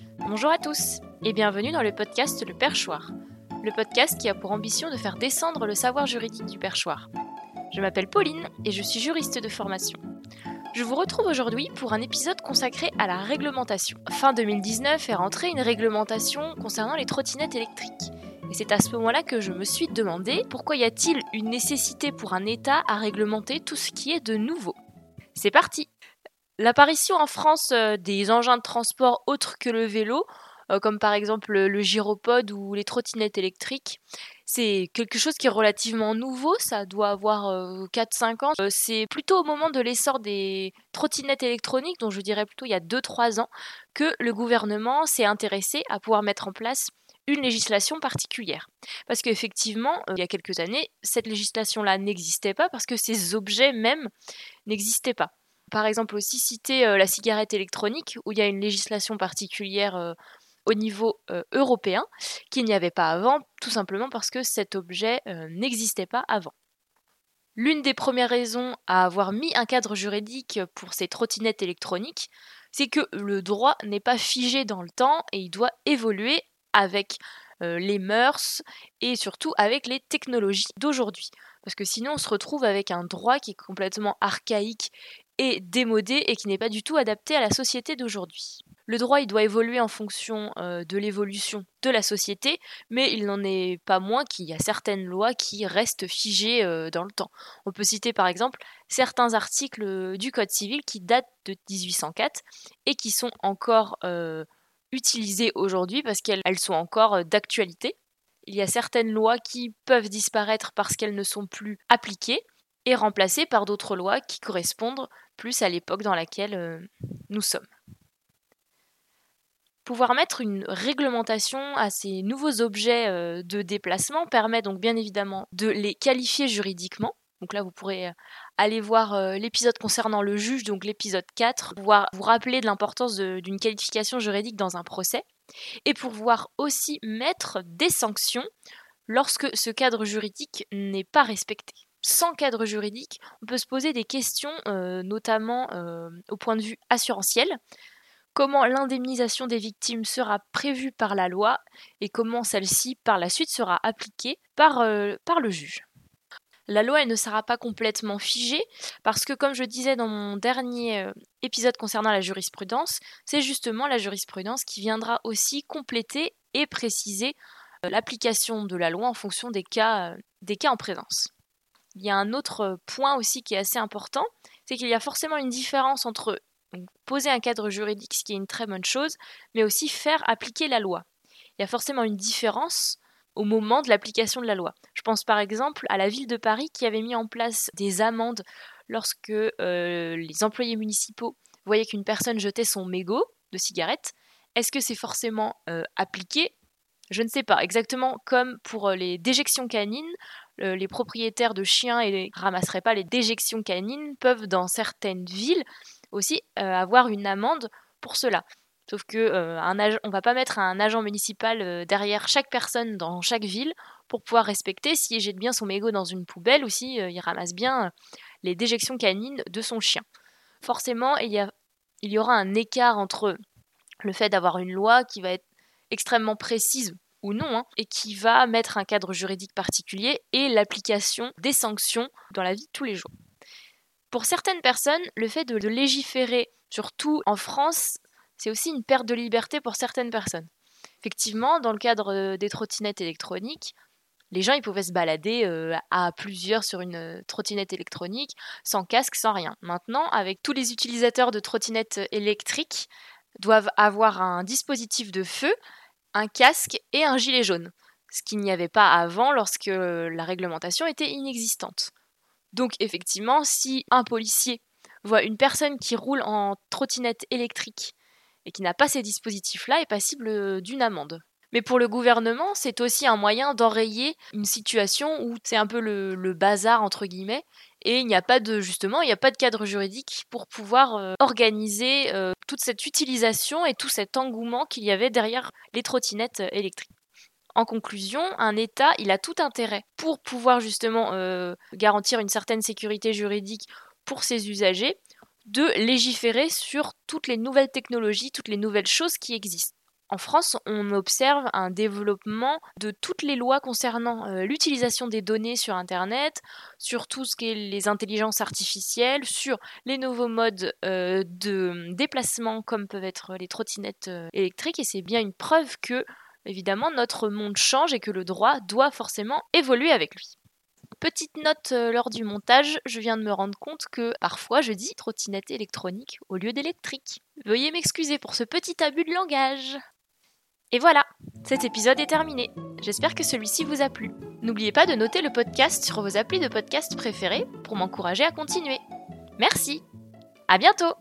Bonjour à tous et bienvenue dans le podcast Le Perchoir, le podcast qui a pour ambition de faire descendre le savoir juridique du perchoir. Je m'appelle Pauline et je suis juriste de formation. Je vous retrouve aujourd'hui pour un épisode consacré à la réglementation. Fin 2019 est rentrée une réglementation concernant les trottinettes électriques. Et c'est à ce moment-là que je me suis demandé pourquoi y a-t-il une nécessité pour un État à réglementer tout ce qui est de nouveau. C'est parti L'apparition en France euh, des engins de transport autres que le vélo, euh, comme par exemple le gyropode ou les trottinettes électriques, c'est quelque chose qui est relativement nouveau, ça doit avoir 4-5 euh, ans. c'est plutôt au moment de l'essor des trottinettes électroniques, dont je dirais plutôt il y a 2-3 ans, que le gouvernement s'est intéressé à pouvoir mettre en place une législation particulière. Parce qu'effectivement, il y a quelques années, cette législation-là n'existait pas parce que ces objets même n'existaient pas. Par exemple aussi citer la cigarette électronique, où il y a une législation particulière au niveau européen qu'il n'y avait pas avant, tout simplement parce que cet objet n'existait pas avant. L'une des premières raisons à avoir mis un cadre juridique pour ces trottinettes électroniques, c'est que le droit n'est pas figé dans le temps et il doit évoluer avec les mœurs et surtout avec les technologies d'aujourd'hui. Parce que sinon on se retrouve avec un droit qui est complètement archaïque et démodé et qui n'est pas du tout adapté à la société d'aujourd'hui. Le droit, il doit évoluer en fonction euh, de l'évolution de la société, mais il n'en est pas moins qu'il y a certaines lois qui restent figées euh, dans le temps. On peut citer par exemple certains articles euh, du Code civil qui datent de 1804 et qui sont encore utilisés aujourd'hui parce qu'elles sont encore d'actualité. Il y a certaines lois qui peuvent disparaître parce qu'elles ne sont plus appliquées et remplacées par d'autres lois qui correspondent plus à l'époque dans laquelle nous sommes. Pouvoir mettre une réglementation à ces nouveaux objets euh, de déplacement permet donc bien évidemment de les qualifier juridiquement. Donc là, vous pourrez euh, aller voir euh, l'épisode concernant le juge, donc l'épisode 4, pouvoir vous rappeler de l'importance d'une qualification juridique dans un procès, et pouvoir aussi mettre des sanctions lorsque ce cadre juridique n'est pas respecté. Sans cadre juridique, on peut se poser des questions, notamment au point de vue assurantiel comment l'indemnisation des victimes sera prévue par la loi et comment celle-ci par la suite sera appliquée par, euh, le juge? La loi ne sera pas complètement figée parce que comme je disais dans mon dernier euh, épisode concernant la jurisprudence, c'est justement la jurisprudence qui viendra aussi compléter et préciser euh, l'application de la loi en fonction des cas en présence. Il y a un autre point aussi qui est assez important, c'est qu'il y a forcément une différence entre poser un cadre juridique, ce qui est une très bonne chose, mais aussi faire appliquer la loi. Il y a forcément une différence au moment de l'application de la loi. Je pense par exemple à la ville de Paris qui avait mis en place des amendes lorsque les employés municipaux voyaient qu'une personne jetait son mégot de cigarette. Est-ce que c'est forcément appliqué? Je ne sais pas. Exactement comme pour les déjections canines, les propriétaires de chiens et ramasseraient pas les déjections canines peuvent dans certaines villes aussi euh, avoir une amende pour cela. Sauf que euh, va pas mettre un agent municipal euh, derrière chaque personne dans chaque ville pour pouvoir respecter s'il jette bien son mégot dans une poubelle ou s'il il ramasse bien les déjections canines de son chien. Forcément, il y aura un écart entre le fait d'avoir une loi qui va être extrêmement précise ou non, hein, et qui va mettre un cadre juridique particulier et l'application des sanctions dans la vie de tous les jours. Pour certaines personnes, le fait de, légiférer, surtout en France, c'est aussi une perte de liberté pour certaines personnes. Effectivement, dans le cadre euh, des trottinettes électroniques, les gens ils pouvaient se balader euh, à plusieurs sur une euh, trottinette électronique, sans casque, sans rien. Maintenant, avec tous les utilisateurs de trottinettes électriques, doivent avoir un dispositif de feu, un casque et un gilet jaune, ce qu'il n'y avait pas avant lorsque la réglementation était inexistante. Donc effectivement, si un policier voit une personne qui roule en trottinette électrique et qui n'a pas ces dispositifs-là, est passible d'une amende. Mais pour le gouvernement, c'est aussi un moyen d'enrayer une situation où c'est un peu le, bazar entre guillemets et il n'y a pas de justement, il n'y a pas de cadre juridique pour pouvoir euh, organiser euh, toute cette utilisation et tout cet engouement qu'il y avait derrière les trottinettes électriques. En conclusion, un État, il a tout intérêt pour pouvoir justement euh, garantir une certaine sécurité juridique pour ses usagers, de légiférer sur toutes les nouvelles technologies, toutes les nouvelles choses qui existent. En France, on observe un développement de toutes les lois concernant euh, l'utilisation des données sur Internet, sur tout ce qui est les intelligences artificielles, sur les nouveaux modes euh, de déplacement comme peuvent être les trottinettes euh, électriques. Et c'est bien une preuve que, évidemment, notre monde change et que le droit doit forcément évoluer avec lui. Petite note lors du montage, je viens de me rendre compte que parfois je dis trottinette électronique au lieu d'électrique. Veuillez m'excuser pour ce petit abus de langage. Et voilà, cet épisode est terminé. J'espère que celui-ci vous a plu. N'oubliez pas de noter le podcast sur vos applis de podcast préférés pour m'encourager à continuer. Merci. À bientôt.